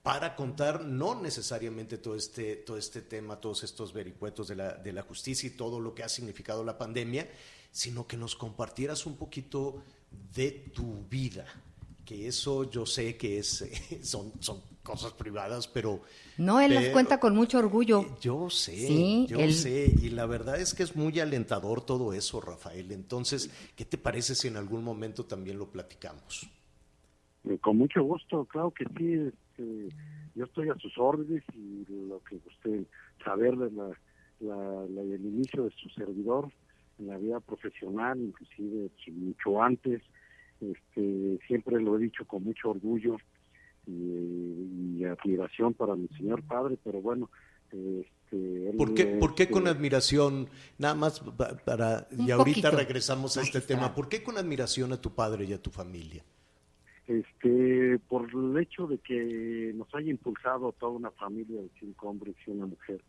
Speaker 4: para contar no necesariamente todo este, todo este tema, todos estos vericuetos de la, de la justicia y todo lo que ha significado la pandemia, sino que nos compartieras un poquito de tu vida, que eso yo sé que es, son, son cosas privadas, pero...
Speaker 5: No, él las cuenta con mucho orgullo.
Speaker 4: Yo sé, yo sé, y la verdad es que es muy alentador todo eso, Rafael. Entonces, ¿qué te parece si en algún momento también lo platicamos?
Speaker 9: Eh, con mucho gusto, claro que sí. Este, yo estoy a sus órdenes y lo que usted saber de la, la, el inicio de su servidor en la vida profesional, inclusive mucho antes, este, siempre lo he dicho con mucho orgullo y, admiración para mi señor padre, pero bueno, este,
Speaker 4: ¿Por qué, ¿Por qué con admiración? Nada más para, y ahorita regresamos a este tema, ¿por qué con admiración a tu padre y a tu familia?
Speaker 9: Este por el hecho de que nos haya impulsado toda una familia de cinco hombres y una mujer,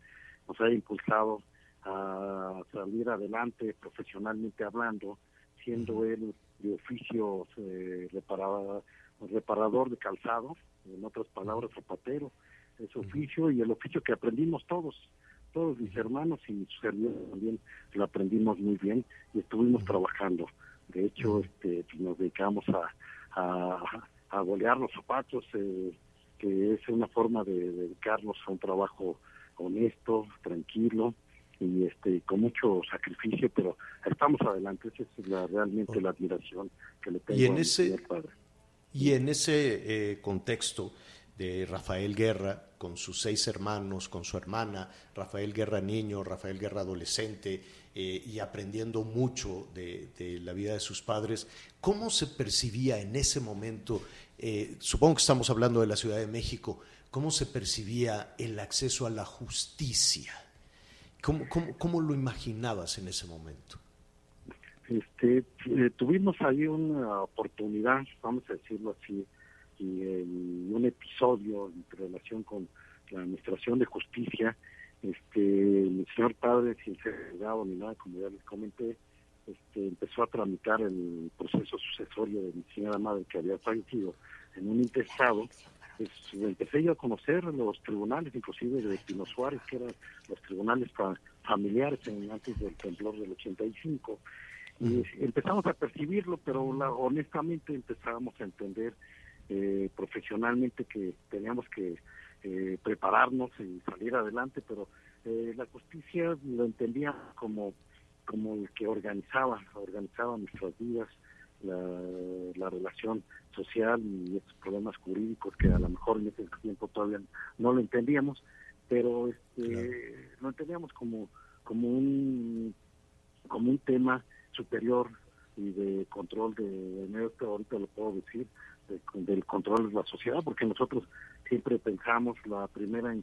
Speaker 9: nos haya impulsado a salir adelante profesionalmente hablando, siendo él de oficio eh, reparador, reparador de calzado, en otras palabras zapatero, es oficio y el oficio que aprendimos todos, todos mis hermanos y mis servidores también lo aprendimos muy bien y estuvimos trabajando. De hecho, este, nos dedicamos a, a, a golear los zapatos, eh, que es una forma de, dedicarnos a un trabajo honesto, tranquilo y este con mucho sacrificio, pero estamos adelante. Esa es la, realmente la admiración que le tengo
Speaker 4: y en ese, padre. Y en ese eh, contexto de Rafael Guerra, con sus seis hermanos, con su hermana, Rafael Guerra niño, Rafael Guerra adolescente, eh, y aprendiendo mucho de, la vida de sus padres, ¿cómo se percibía en ese momento, eh, supongo que estamos hablando de la Ciudad de México, cómo se percibía el acceso a la justicia? ¿Cómo, cómo, lo imaginabas en ese momento?
Speaker 9: Este, eh, tuvimos ahí una oportunidad, vamos a decirlo así, y un episodio en relación con la Administración de Justicia este, mi señor padre, sin ser juzgado ni nada, como ya les comenté, este, empezó a tramitar el proceso sucesorio de mi señora madre que había fallecido en un intestado. Pues, empecé yo a conocer los tribunales, inclusive de Pino Suárez, que eran los tribunales familiares en, antes del temblor del 85. Y empezamos a percibirlo, pero honestamente empezábamos a entender eh, profesionalmente que teníamos que eh, prepararnos y salir adelante, pero eh, la justicia lo entendía como, como el que organizaba, organizaba nuestras vidas, la, relación social y estos problemas jurídicos que a lo mejor en ese tiempo todavía no lo entendíamos, pero este, lo entendíamos como, como un como un tema superior y de control de, de ahorita lo puedo decir, del control de la sociedad, porque nosotros siempre pensamos la primera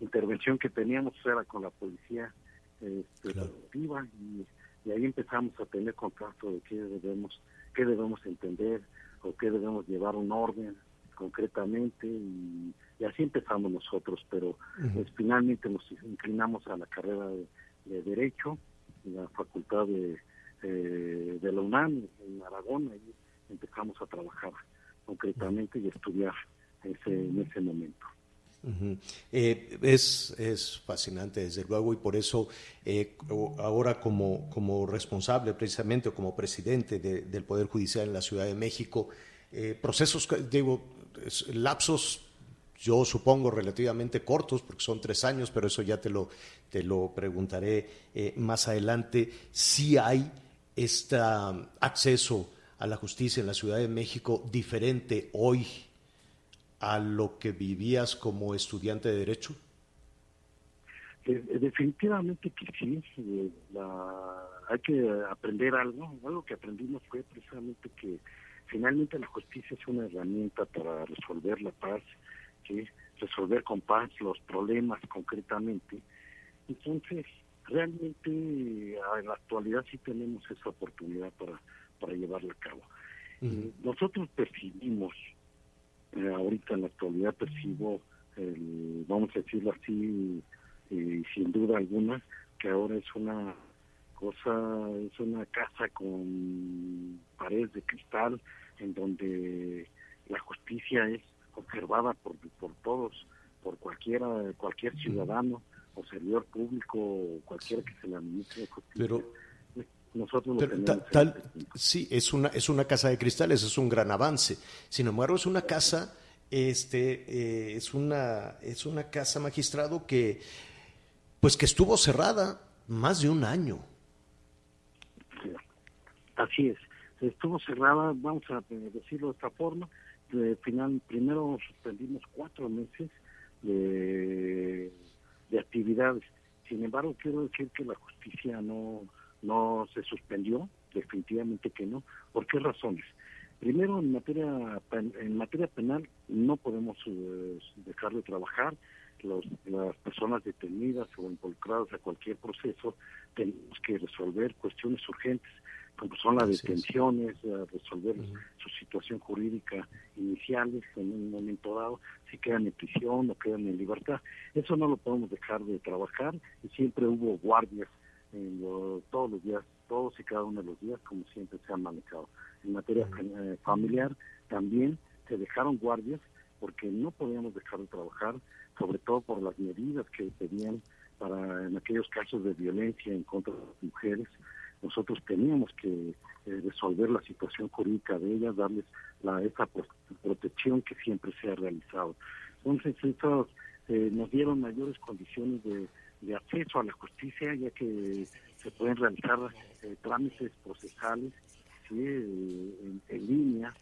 Speaker 9: intervención que teníamos era con la policía este, y, ahí empezamos a tener contacto de qué debemos, qué debemos entender o qué debemos llevar un orden concretamente y, así empezamos nosotros, pero pues, finalmente nos inclinamos a la carrera de, Derecho en la Facultad de, eh, de la UNAM en Aragón, ahí empezamos a trabajar concretamente y estudiar ese, en ese momento.
Speaker 4: Eh, es, es, fascinante, desde luego, y por eso eh, ahora como, como responsable precisamente o como presidente del Poder Judicial en la Ciudad de México, eh, procesos, digo, lapsos, yo supongo relativamente cortos, porque son tres años, pero eso ya te lo, te lo preguntaré más adelante, si hay este acceso a la justicia en la Ciudad de México diferente hoy a lo que vivías como estudiante de Derecho?
Speaker 9: Eh, definitivamente que sí, eh, hay que aprender algo. Algo que aprendimos fue precisamente que finalmente la justicia es una herramienta para resolver la paz, ¿sí? resolver con paz los problemas concretamente. Entonces, realmente en la actualidad sí tenemos esa oportunidad para, para llevarla a cabo. Eh, nosotros percibimos, eh, ahorita en la actualidad percibo, el, vamos a decirlo así, eh, sin duda alguna, que ahora es una cosa, es una casa con paredes de cristal en donde la justicia es observada por, por todos, por cualquiera, cualquier ciudadano o servidor público o cualquiera que se le administre justicia.
Speaker 4: Pero
Speaker 9: nosotros
Speaker 4: lo tenemos tal, sí, es una, es una casa de cristales, es un gran avance. Sin embargo, es una casa, este, eh, es una, es una casa magistrado que, pues que estuvo cerrada más de un año.
Speaker 9: Así es, estuvo cerrada, vamos a decirlo de esta forma, de final, primero suspendimos cuatro meses de, de actividades. Sin embargo, quiero decir que la justicia no, no se suspendió, definitivamente que no. ¿Por qué razones? Primero, en materia, en materia penal no podemos eh, dejar de trabajar. Los, las personas detenidas o involucradas a cualquier proceso tenemos que resolver cuestiones urgentes como son las detenciones, resolver su situación jurídica iniciales en un momento dado, si quedan en prisión o quedan en libertad. Eso no lo podemos dejar de trabajar y siempre hubo guardias en todos los días, todos y cada uno de los días, como siempre se han manejado. En materia eh, familiar también se dejaron guardias porque no podíamos dejar de trabajar, sobre todo por las medidas que pedían para en aquellos casos de violencia en contra de las mujeres, nosotros teníamos que eh, resolver la situación jurídica de ellas, darles la, esa protección que siempre se ha realizado. Entonces, eso eh, nos dieron mayores condiciones de, acceso a la justicia, ya que se pueden realizar eh, trámites procesales en, línea,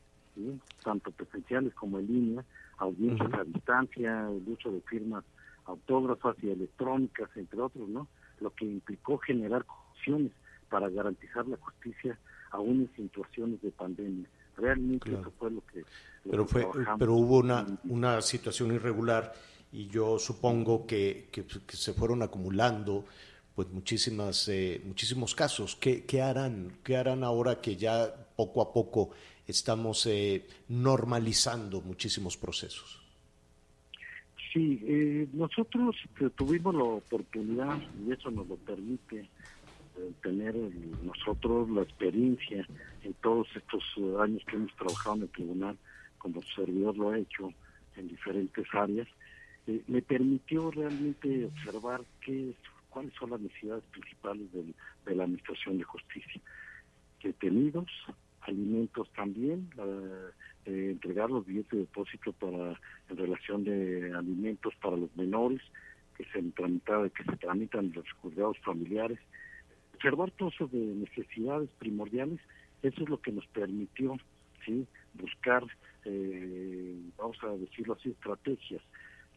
Speaker 9: tanto presenciales como en línea, audiencias a distancia, el uso de firmas autógrafas y electrónicas, entre otros, ¿no? Lo que implicó generar condiciones para garantizar la justicia aún en situaciones de pandemia. Realmente eso fue lo que...
Speaker 4: pero, fue, pero hubo una, una situación irregular y yo supongo que, que, se fueron acumulando pues muchísimas eh, muchísimos casos. ¿Qué, ¿Qué, harán qué harán ahora que ya poco a poco estamos eh, normalizando muchísimos procesos
Speaker 9: sí eh, nosotros tuvimos la oportunidad y eso nos lo permite tener nosotros la experiencia en todos estos eh, años que hemos trabajado en el tribunal, como servidor lo ha hecho en diferentes áreas, me permitió realmente observar qué, cuáles son las necesidades principales de la Administración de Justicia. Detenidos, alimentos también, eh, entregar los billetes de depósito para en relación de alimentos para los menores que se tramitan, que se tramitan los juzgados familiares, observar todo eso de necesidades primordiales, eso es lo que nos permitió sí buscar, eh, vamos a decirlo así, estrategias,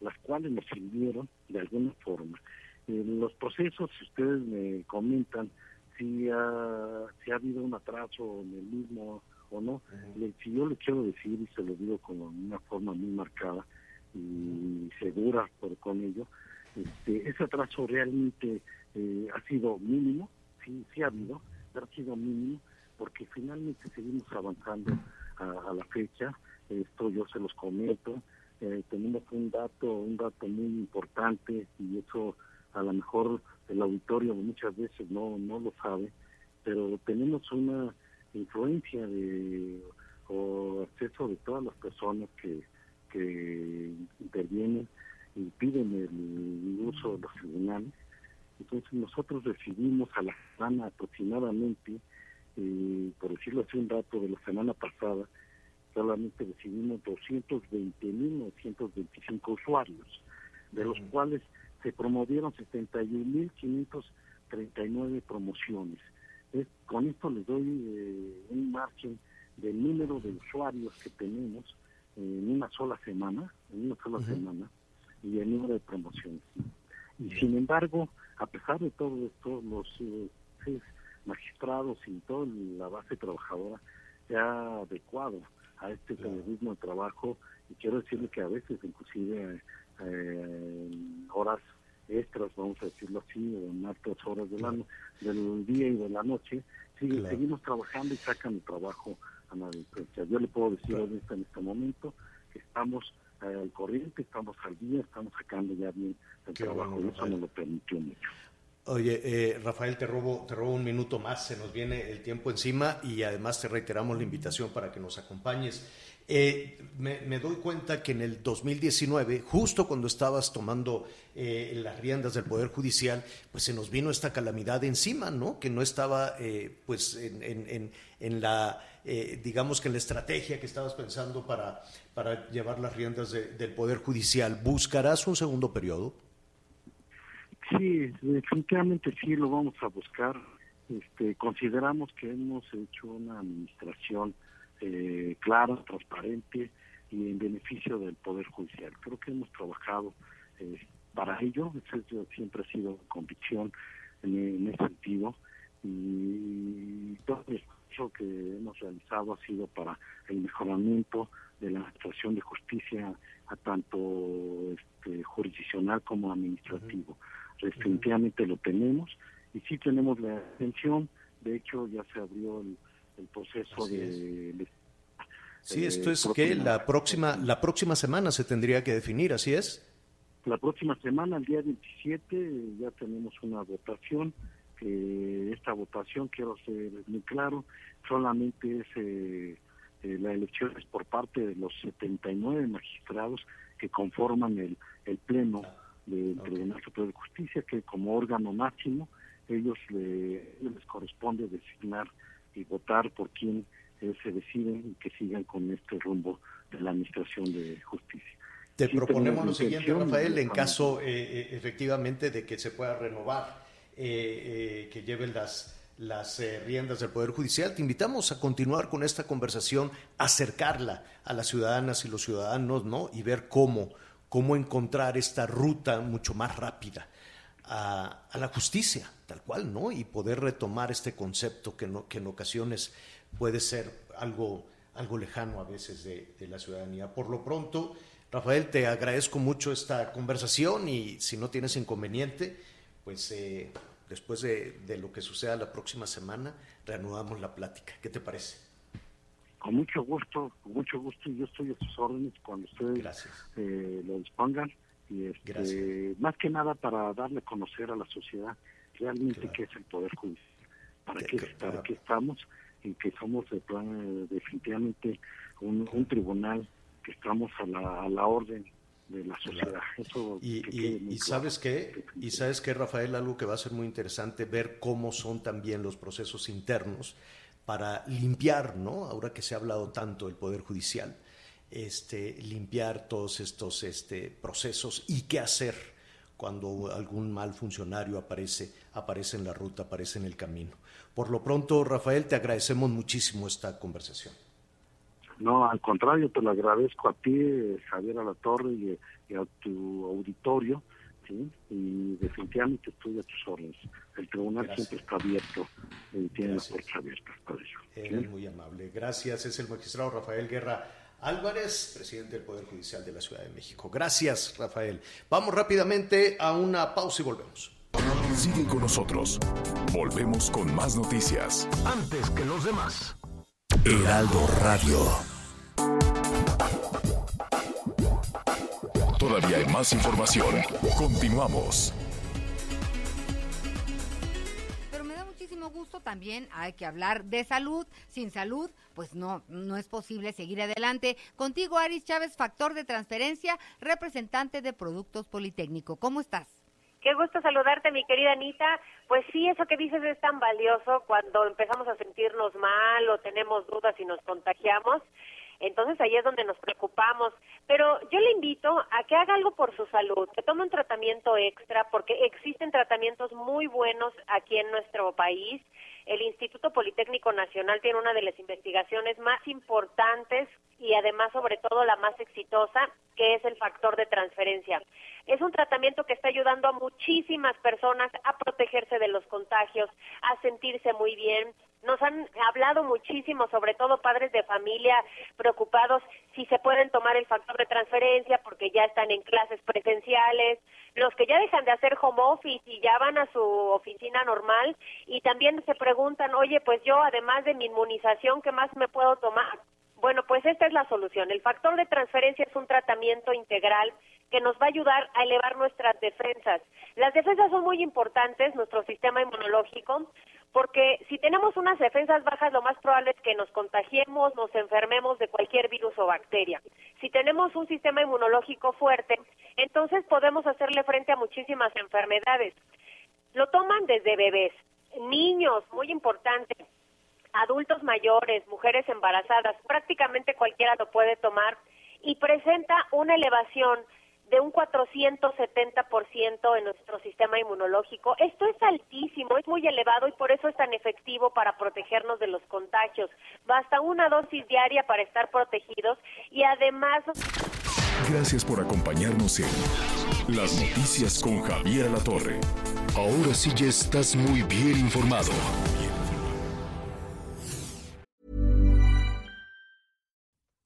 Speaker 9: las cuales nos sirvieron de alguna forma. En los procesos, si ustedes me comentan si ha, si ha habido un atraso en el mismo o no, si yo le quiero decir, y se lo digo con una forma muy marcada y segura por con ello, este, ese atraso realmente eh, ha sido mínimo, sí, sí ha habido, pero ha sido mínimo, porque finalmente seguimos avanzando a, la fecha. Esto yo se los comento. Eh, tenemos un dato, un dato muy importante y eso a lo mejor el auditorio muchas veces no, no lo sabe, pero tenemos una influencia de o acceso de todas las personas que, que intervienen y piden el uso de los tribunales entonces nosotros recibimos a la semana aproximadamente, eh, por decirlo así un dato de la semana pasada, solamente recibimos 220.925 usuarios, de los cuales se promovieron 71.539 promociones. es, con esto les doy eh, un margen del número de usuarios que tenemos en una sola semana, en una sola semana, y el número de promociones. Y sin embargo, a pesar de todo esto, los eh, magistrados y toda la base trabajadora se ha adecuado a este periodismo de trabajo y quiero decirle que a veces inclusive eh, horas extras, vamos a decirlo así, o en altas horas del, día y de la noche, sigue-
Speaker 4: Claro.
Speaker 9: seguimos trabajando y sacan el trabajo a la distancia. Yo le puedo decir ahorita en este momento que estamos eh, al corriente, estamos al día, estamos sacando ya bien el
Speaker 4: Qué
Speaker 9: trabajo
Speaker 4: bueno,
Speaker 9: y eso nos lo permitió mucho.
Speaker 4: Oye, eh, Rafael, te robo, te robo un minuto más, se nos viene el tiempo encima y además te reiteramos la invitación para que nos acompañes. Eh, me, doy cuenta que en el 2019, justo cuando estabas tomando eh, las riendas del Poder Judicial, pues se nos vino esta calamidad encima, ¿no? Que no estaba, eh, pues, en, en- en- en la, eh, digamos que en la estrategia que estabas pensando para, para llevar las riendas de- del Poder Judicial. ¿Buscarás un segundo periodo?
Speaker 9: Sí, definitivamente sí lo vamos a buscar. Este, consideramos que hemos hecho una administración eh, clara, transparente y en beneficio del Poder Judicial. Creo que hemos trabajado eh, para ello, eso siempre ha sido convicción en, ese sentido y todo el esfuerzo que hemos realizado ha sido para el mejoramiento de la administración de justicia a tanto este, jurisdiccional como administrativo. Definitivamente lo tenemos y sí tenemos la atención, de hecho ya se abrió el, el proceso
Speaker 4: Así
Speaker 9: de...
Speaker 4: Sí,
Speaker 9: eh,
Speaker 4: esto es que la próxima, la próxima semana se tendría que definir, ¿así es?
Speaker 9: La próxima semana, el día 27, ya tenemos una votación. que esta votación, quiero ser muy claro, solamente es eh, eh, la elección es por parte de los 79 magistrados que conforman el, el Pleno del Tribunal Superior de Justicia, que como órgano máximo, ellos le- les corresponde designar y votar por quién eh, se deciden y que sigan con este rumbo de la Administración de Justicia.
Speaker 4: Te
Speaker 9: Sí,
Speaker 4: proponemos lo siguiente, Rafael, en caso eh, eh, efectivamente de que se pueda renovar, eh, eh, que lleven las, las eh, riendas del Poder Judicial, te invitamos a continuar con esta conversación, acercarla a las ciudadanas y los ciudadanos, ¿no? Y ver cómo, cómo encontrar esta ruta mucho más rápida a, la justicia, tal cual, ¿no? Y poder retomar este concepto que, no, que en ocasiones puede ser algo, algo lejano a veces de, de la ciudadanía. Por lo pronto, Rafael, te agradezco mucho esta conversación y si no tienes inconveniente, pues eh, después de, de lo que suceda la próxima semana, reanudamos la plática. ¿Qué te parece?
Speaker 9: Con mucho gusto, con mucho gusto, y yo estoy a sus órdenes cuando ustedes eh, lo dispongan. Y este,
Speaker 4: Gracias.
Speaker 9: más que nada para darle a conocer a la sociedad realmente qué es el Poder Judicial, para qué, para qué estamos y que somos de plan, eh, definitivamente un, un tribunal que estamos a la, a la orden de la sociedad. Eso
Speaker 4: Y, y-
Speaker 9: claro.
Speaker 4: sabes qué, y sabes qué, Rafael, algo que va a ser muy interesante ver cómo son también los procesos internos para limpiar, ¿no? Ahora que se ha hablado tanto del Poder Judicial, este, limpiar todos estos este, procesos y qué hacer cuando algún mal funcionario aparece, aparece en la ruta, aparece en el camino. Por lo pronto, Rafael, te agradecemos muchísimo esta conversación.
Speaker 9: No, al contrario, te lo agradezco a ti, Javier Alatorre, y a tu auditorio, ¿sí? Y definitivamente estoy a tus órdenes. El tribunal
Speaker 4: Gracias.
Speaker 9: siempre está abierto y tiene las puertas abiertas para ello. ¿sí?
Speaker 4: Eres muy amable. Gracias. Es el magistrado Rafael Guerra Álvarez, presidente del Poder Judicial de la Ciudad de México. Gracias, Rafael. Vamos rápidamente a una pausa y volvemos.
Speaker 7: Sigue con nosotros. Volvemos con más noticias.
Speaker 8: Antes que los demás.
Speaker 7: Heraldo Radio. Todavía hay más información. Continuamos.
Speaker 5: Pero me da muchísimo gusto también, hay que hablar de salud. Sin salud, pues no, no es posible seguir adelante. Contigo, Aris Chávez, factor de transferencia, representante de Productos Politécnico. ¿Cómo estás?
Speaker 10: Qué gusto saludarte, mi querida Anita. Pues sí, eso que dices es tan valioso cuando empezamos a sentirnos mal o tenemos dudas y nos contagiamos. Entonces ahí es donde nos preocupamos. Pero yo le invito a que haga algo por su salud, que tome un tratamiento extra, porque existen tratamientos muy buenos aquí en nuestro país. El Instituto Politécnico Nacional tiene una de las investigaciones más importantes y además sobre todo la más exitosa, que es el factor de transferencia. Es un tratamiento que está ayudando a muchísimas personas a protegerse de los contagios, a sentirse muy bien, nos han hablado muchísimo, sobre todo padres de familia preocupados si se pueden tomar el factor de transferencia porque ya están en clases presenciales, los que ya dejan de hacer home office y ya van a su oficina normal y también se preguntan, oye, pues yo además de mi inmunización, ¿qué más me puedo tomar? Bueno, pues esta es la solución. El factor de transferencia es un tratamiento integral que nos va a ayudar a elevar nuestras defensas. Las defensas son muy importantes, nuestro sistema inmunológico, porque si tenemos unas defensas bajas, lo más probable es que nos contagiemos, nos enfermemos de cualquier virus o bacteria. Si tenemos un sistema inmunológico fuerte, entonces podemos hacerle frente a muchísimas enfermedades. Lo toman desde bebés, niños, muy importante, adultos mayores, mujeres embarazadas, prácticamente cualquiera lo puede tomar y presenta una elevación de un 470% en nuestro sistema inmunológico. Esto es altísimo, es muy elevado y por eso es tan efectivo para protegernos de los contagios. Basta una dosis diaria para estar protegidos y además...
Speaker 7: Gracias por acompañarnos en Las Noticias con Javier La Torre. Ahora sí ya estás muy bien informado.